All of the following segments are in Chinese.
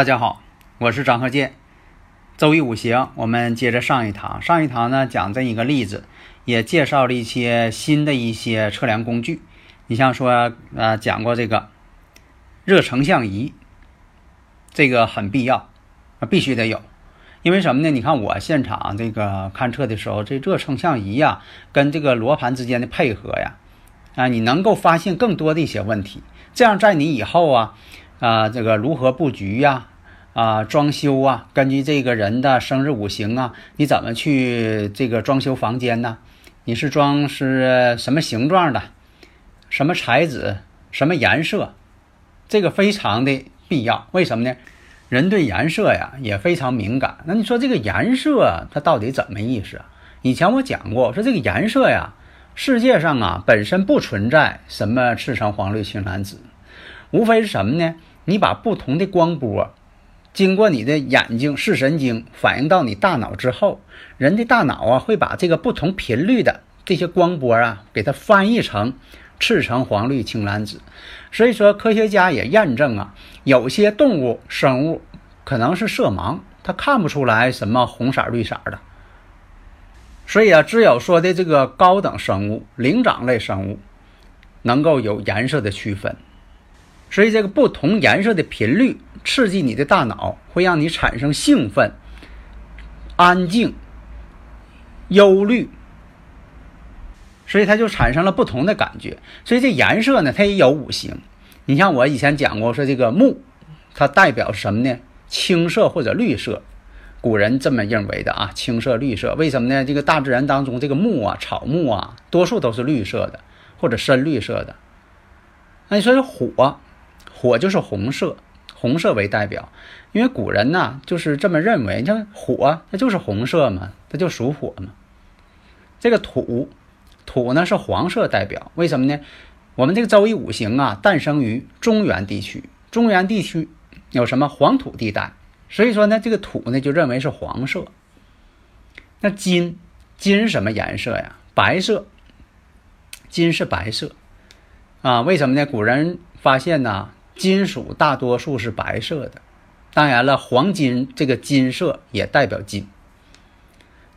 大家好，我是张鹤剑。周易五行，我们接着上一堂。上一堂呢讲这一个例子，也介绍了一些新的一些测量工具。你像说，呃，讲过这个热成像仪，这个很必要，必须得有。因为什么呢？你看我现场这个勘测的时候，这热成像仪呀，跟这个罗盘之间的配合呀，啊，你能够发现更多的一些问题。这样在你以后啊。啊，这个如何布局呀？啊装修啊，根据这个人的生日五行啊，你怎么去这个装修房间呢？你是装是什么形状的？什么材质？什么颜色？这个非常的必要。为什么呢？人对颜色呀也非常敏感。那你说这个颜色它到底怎么意思？以前我讲过，说这个颜色呀，世界上啊本身不存在什么赤橙黄绿青蓝紫，无非是什么呢？你把不同的光波经过你的眼睛视神经反映到你大脑之后，人的大脑啊会把这个不同频率的这些光波啊给它翻译成赤橙黄绿青蓝紫。所以说，科学家也验证啊，有些动物生物可能是色盲，它看不出来什么红色绿色的。所以啊，只有说的这个高等生物、灵长类生物能够有颜色的区分。所以，这个不同颜色的频率刺激你的大脑，会让你产生兴奋、安静、忧虑，所以它就产生了不同的感觉。所以这颜色呢，它也有五行。你像我以前讲过，说这个木，它代表什么呢？青色或者绿色，古人这么认为的啊，青色、绿色。为什么呢？这个大自然当中，这个木啊、草木啊，多数都是绿色的或者深绿色的。那你说这火？火就是红色，红色为代表，因为古人呢就是这么认为。你像火，它就是红色嘛，它就属火嘛。这个土，土呢是黄色代表，为什么呢？我们这个周易五行啊，诞生于中原地区，中原地区有什么黄土地带，所以说呢，这个土呢就认为是黄色。那金，金什么颜色呀？白色。金是白色啊？为什么呢？古人发现呢？金属大多数是白色的，当然了，黄金这个金色也代表金。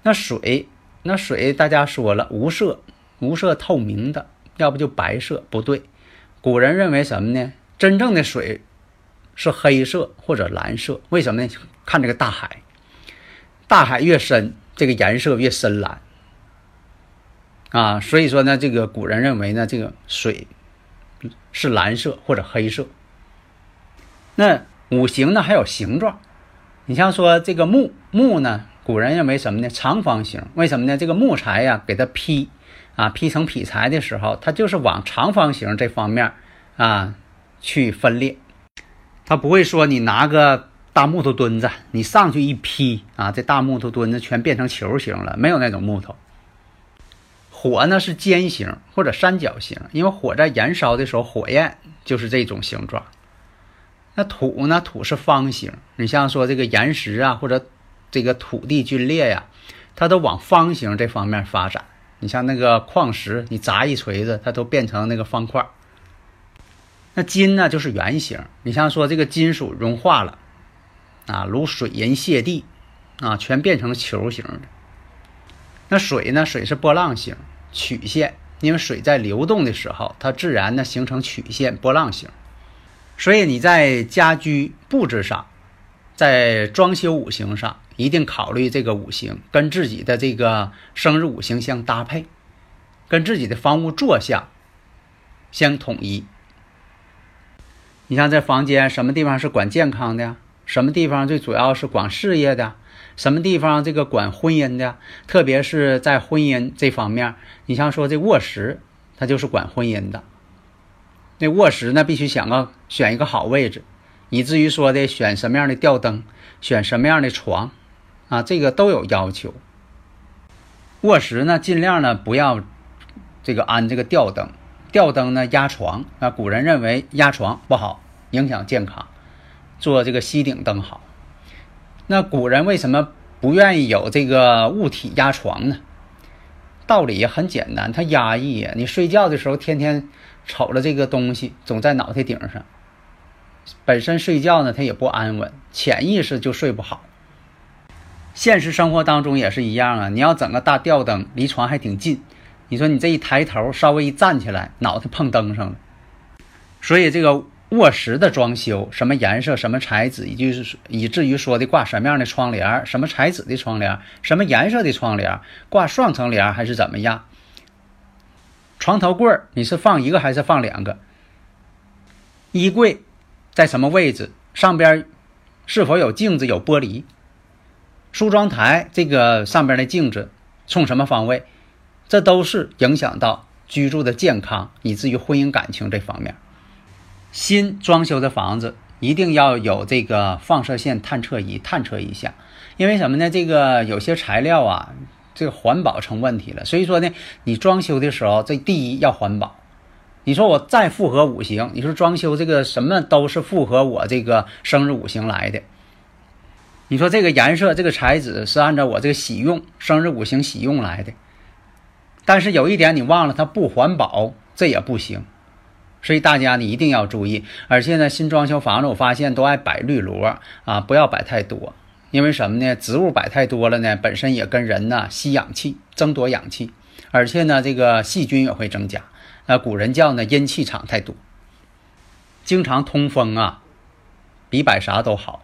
那水，那水大家说了无色，无色透明的，要不就白色，不对。古人认为什么呢？真正的水是黑色或者蓝色，为什么呢？看这个大海，大海越深，这个颜色越深蓝啊。所以说呢，这个古人认为呢，这个水是蓝色或者黑色。那五行呢？还有形状，你像说这个木木呢，古人认为什么呢？长方形。为什么呢？这个木材呀，给它劈啊，劈成劈柴的时候，它就是往长方形这方面啊去分裂。它不会说你拿个大木头墩子，你上去一劈啊，这大木头墩子全变成球形了，没有那种木头。火呢是尖形或者三角形，因为火在燃烧的时候，火焰就是这种形状。那土呢？土是方形。你像说这个岩石啊，或者这个土地龟裂呀，它都往方形这方面发展。你像那个矿石，你砸一锤子，它都变成那个方块。那金呢，就是圆形。你像说这个金属融化了啊，如水银泻地啊，全变成球形的。那水呢？水是波浪形曲线，因为水在流动的时候，它自然呢形成曲线波浪形。所以你在家居布置上，在装修五行上，一定考虑这个五行跟自己的这个生日五行相搭配，跟自己的房屋坐向相统一。你像这房间什么地方是管健康的？什么地方最主要是管事业的，什么地方这个管婚姻的，特别是在婚姻这方面，你像说这卧室，它就是管婚姻的。那卧室呢，必须想个选一个好位置，以至于说的选什么样的吊灯，选什么样的床，啊，这个都有要求。卧室呢，尽量呢不要这个安这个吊灯，吊灯呢压床啊。古人认为压床不好，影响健康，做这个吸顶灯好。那古人为什么不愿意有这个物体压床呢？道理也很简单，它压抑呀。你睡觉的时候天天瞅着这个东西，总在脑袋顶上，本身睡觉呢它也不安稳，潜意识就睡不好。现实生活当中也是一样啊！你要整个大吊灯，离床还挺近。你说你这一抬头，稍微一站起来，脑袋碰灯上了。所以这个卧室的装修，什么颜色、什么材质，以就是以至于说的挂什么样的窗帘，什么材质的窗帘，什么颜色的窗帘，挂双层帘还是怎么样？床头柜儿你是放一个还是放两个？衣柜在什么位置？上边是否有镜子、有玻璃？梳妆台这个上边的镜子冲什么方位？这都是影响到居住的健康，以至于婚姻感情这方面。新装修的房子一定要有这个放射线探测仪探测一下，因为什么呢？这个有些材料啊，这个环保成问题了。所以说呢，你装修的时候，这第一要环保。你说我再符合五行，你说装修这个什么都是符合我这个生日五行来的。你说这个颜色、这个材质是按照我这个喜用生日五行喜用来的，但是有一点你忘了，它不环保，这也不行。所以大家你一定要注意。而且呢，新装修房子我发现都爱摆绿萝啊，不要摆太多，因为什么呢？植物摆太多了呢，本身也跟人呢吸氧气、争夺氧气，而且呢，这个细菌也会增加。那，古人叫呢阴气场太多，经常通风啊，比摆啥都好。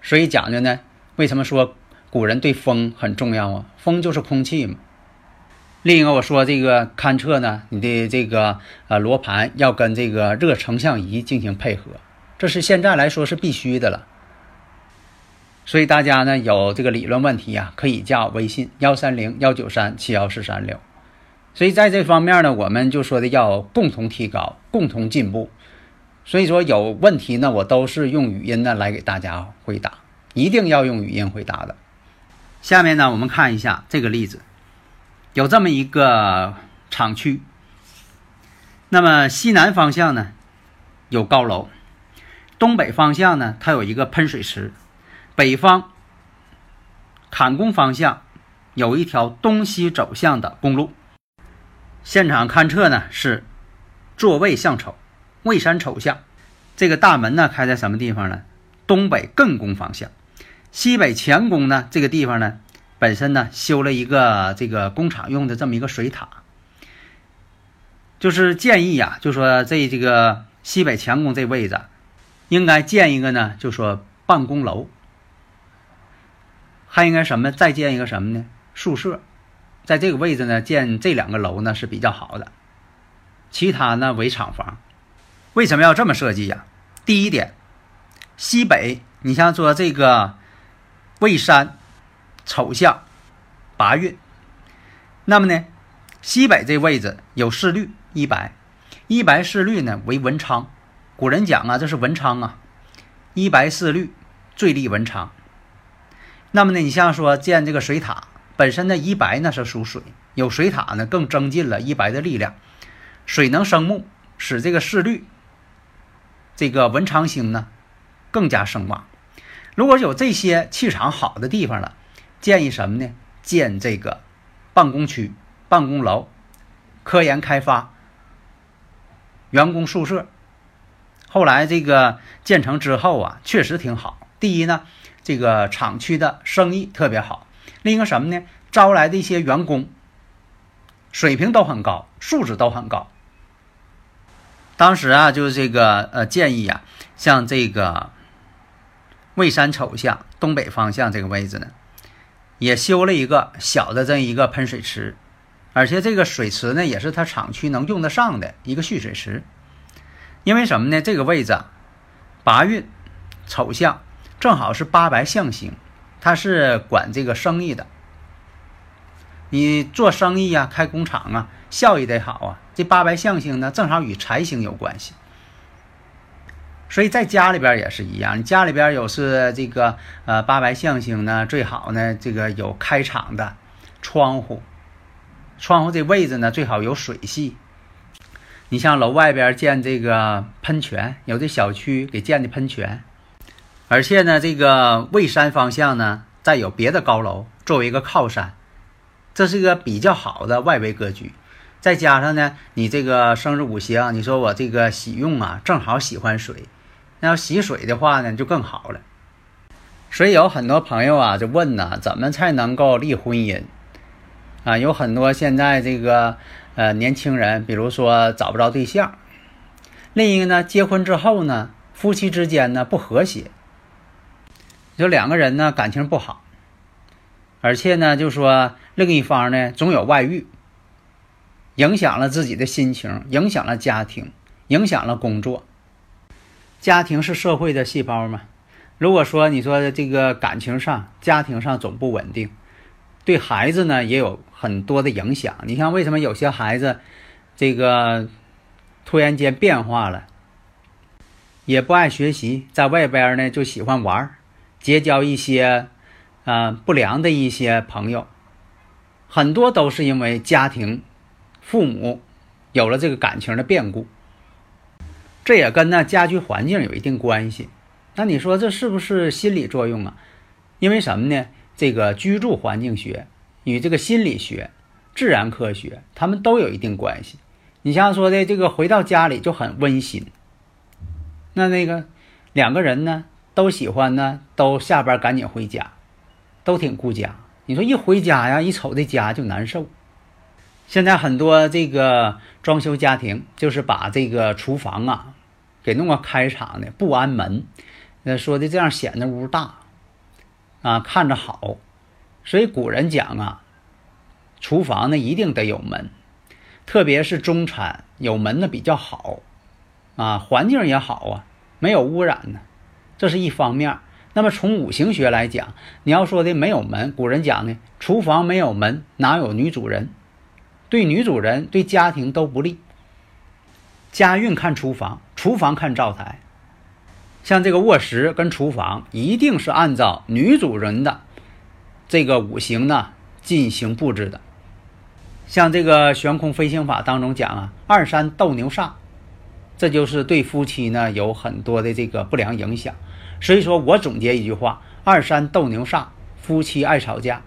所以讲究呢，为什么说古人对风很重要啊？风就是空气嘛。另一个我说这个勘测呢，你的这个呃罗盘要跟这个热成像仪进行配合，这是现在来说是必须的了。所以大家呢有这个理论问题呀，可以加我微信幺三零幺九三七幺四三六。所以在这方面呢，我们就说的要共同提高，共同进步。所以说有问题呢，我都是用语音呢来给大家回答，一定要用语音回答的。下面呢，我们看一下这个例子，有这么一个厂区，那么西南方向呢有高楼，东北方向呢它有一个喷水池，北方坎宫方向有一条东西走向的公路。现场勘测呢是坐位向丑。未山丑向，这个大门呢开在什么地方呢？东北艮宫方向，西北乾宫呢？这个地方呢，本身呢修了一个这个工厂用的这么一个水塔，就是建议呀，就说这这个西北乾宫这位置，应该建一个呢，就说办公楼，还应该什么？再建一个什么呢？宿舍，在这个位置呢建这两个楼呢是比较好的，其他呢为厂房。为什么要这么设计呀？第一点，西北，你像说这个未山丑向八运，那么呢，西北这位置有四律一白，一白四律呢为文昌。古人讲啊，这是文昌啊，一白四律最利文昌。那么呢，你像说建这个水塔，本身呢一白呢是属水，有水塔呢更增进了一白的力量，水能生木，使这个四律。这个文昌星呢，更加声望。如果有这些气场好的地方了，建议什么呢？建这个办公区、办公楼、科研开发、员工宿舍。后来这个建成之后啊，确实挺好。第一呢，这个厂区的生意特别好；另一个什么呢？招来的一些员工水平都很高，素质都很高。当时啊，就是这个呃建议啊，像这个未山丑向东北方向这个位置呢，也修了一个小的这一个喷水池，而且这个水池呢，也是他厂区能用得上的一个蓄水池。因为什么呢？这个位置八运丑向正好是八白象星，它是管这个生意的。你做生意啊，开工厂啊，效益得好啊。这八白象星呢，正好与财星有关系。所以在家里边也是一样，你家里边有是这个呃八白象星呢，最好呢这个有开敞的窗户，窗户这位置呢最好有水系。你像楼外边建这个喷泉，有的小区给建的喷泉，而且呢这个未山方向呢再有别的高楼作为一个靠山，这是一个比较好的外围格局。再加上呢，你这个生日五行，你说我这个喜用啊，正好喜欢水。那要洗水的话呢，就更好了。所以有很多朋友啊，就问呢，怎么才能够立婚姻？啊，有很多现在这个呃年轻人，比如说找不着对象，另一个呢，结婚之后呢，夫妻之间呢不和谐，就两个人呢感情不好，而且呢，就说另一方呢总有外遇，影响了自己的心情，影响了家庭，影响了工作。家庭是社会的细胞嘛？如果说你说这个感情上、家庭上总不稳定，对孩子呢也有很多的影响。你像为什么有些孩子这个突然间变化了，也不爱学习，在外边呢就喜欢玩，结交一些啊不良的一些朋友，很多都是因为家庭、父母有了这个感情的变故。这也跟那家居环境有一定关系，那你说这是不是心理作用啊？因为什么呢？这个居住环境学与这个心理学、自然科学，他们都有一定关系。你像说的这个回到家里就很温馨，那那个两个人呢都喜欢呢，都下班赶紧回家，都挺顾家。你说一回家呀，一瞅这家就难受。现在很多这个装修家庭就是把这个厨房啊。给弄个开敞的不安门，那说的这样显得屋大，啊，看着好。所以古人讲啊，厨房呢一定得有门，特别是中产有门的比较好，啊，环境也好啊，没有污染呢，这是一方面。那么从五行学来讲，你要说的没有门，古人讲呢，厨房没有门，哪有女主人？对女主人对家庭都不利。家运看厨房。厨房看灶台，像这个卧室跟厨房一定是按照女主人的这个五行呢进行布置的。像这个悬空飞行法当中讲啊，二三斗牛煞，这就是对夫妻呢有很多的这个不良影响。所以说我总结一句话：二三斗牛煞，夫妻爱吵架。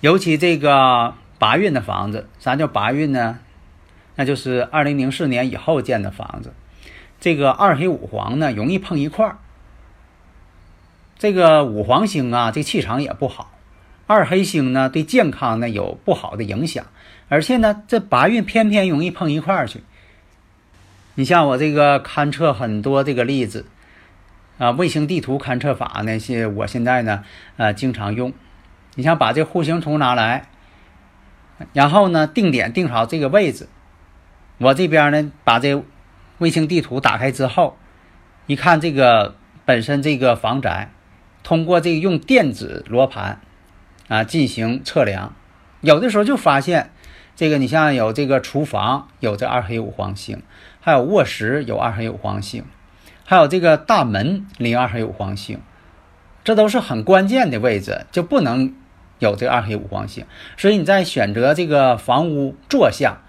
尤其这个八运的房子，啥叫八运呢？那就是二零零四年以后建的房子，这个二黑五黄呢容易碰一块儿。这个五黄星啊，这气场也不好；二黑星呢，对健康呢有不好的影响。而且呢，这八运偏偏容易碰一块儿去。你像我这个勘测很多这个例子啊，卫星地图勘测法呢，是我现在呢呃经常用。你像把这户型图拿来，然后呢定点定好这个位置。我这边呢，把这卫星地图打开之后，一看这个本身这个房宅，通过这用电子罗盘啊进行测量，有的时候就发现这个你像有这个厨房有这二黑五黄星，还有卧室有二黑五黄星，还有这个大门临二黑五黄星，这都是很关键的位置，就不能有这个二黑五黄星。所以你在选择这个房屋坐向。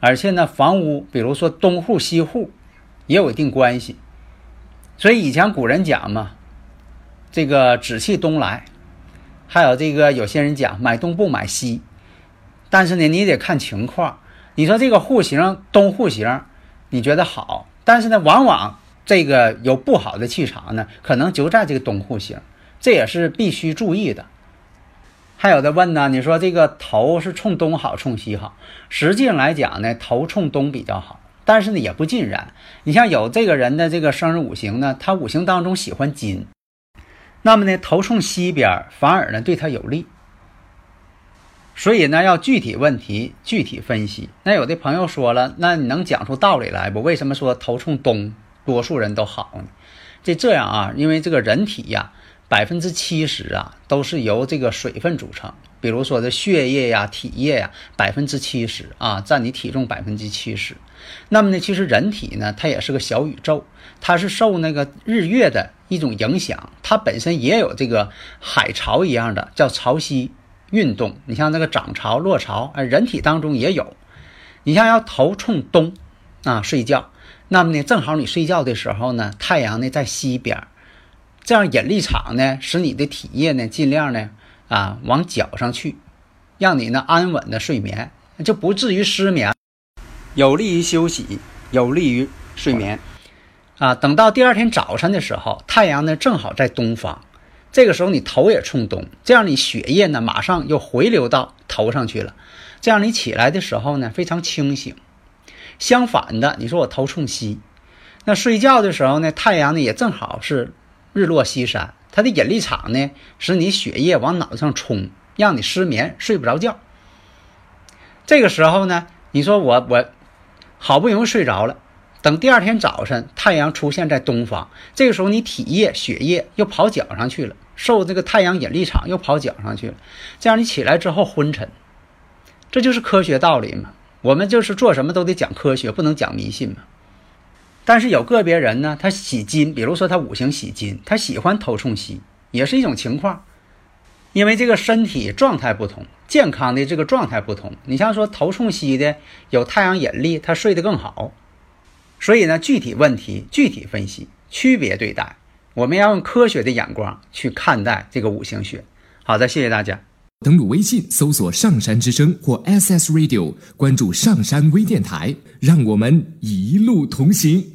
而且呢，房屋比如说东户西户，也有一定关系。所以以前古人讲嘛，这个紫气东来，还有这个有些人讲买东不买西。但是呢，你得看情况。你说这个户型东户型，你觉得好，但是呢，往往这个有不好的气场呢，可能就在这个东户型，这也是必须注意的。还有的问呢，你说这个头是冲东好，冲西好？实际上来讲呢，头冲东比较好，但是呢也不尽然。你像有这个人的这个生日五行呢，他五行当中喜欢金，那么呢头冲西边反而呢对他有利。所以呢要具体问题具体分析。那有的朋友说了，那你能讲出道理来不？为什么说头冲东多数人都好呢？这这样啊，因为这个人体呀，百分之七十啊都是由这个水分组成，比如说这血液呀、体液呀，百分之七十啊占你体重百分之七十。那么呢，其实人体呢，它也是个小宇宙，它是受那个日月的一种影响，它本身也有这个海潮一样的叫潮汐运动。你像那个涨潮、落潮，哎，人体当中也有。你像要头冲东啊睡觉，那么呢，正好你睡觉的时候呢，太阳呢在西边，这样引力场呢使你的体液呢尽量呢啊往脚上去，让你呢安稳的睡眠，就不至于失眠。有利于休息，有利于睡眠，啊，等到第二天早晨的时候，太阳呢正好在东方，这个时候你头也冲东，这样你血液呢马上又回流到头上去了，这样你起来的时候呢非常清醒。相反的，你说我头冲西，那睡觉的时候呢，太阳呢也正好是日落西山，它的引力场呢使你血液往脑子上冲，让你失眠睡不着觉。这个时候呢，你说我我。好不容易睡着了，等第二天早晨太阳出现在东方，这个时候你体液血液又跑脚上去了，受这个太阳引力场又跑脚上去了，这样你起来之后昏沉，这就是科学道理嘛。我们就是做什么都得讲科学，不能讲迷信嘛。但是有个别人呢，他喜金，比如说他五行喜金，他喜欢头冲西，也是一种情况。因为这个身体状态不同，健康的这个状态不同。你像说头冲西的，有太阳引力，他睡得更好。所以呢，具体问题具体分析，区别对待。我们要用科学的眼光去看待这个五行学。好的，谢谢大家。登录微信搜索“上山之声”或 SS Radio，关注上山微电台，让我们一路同行。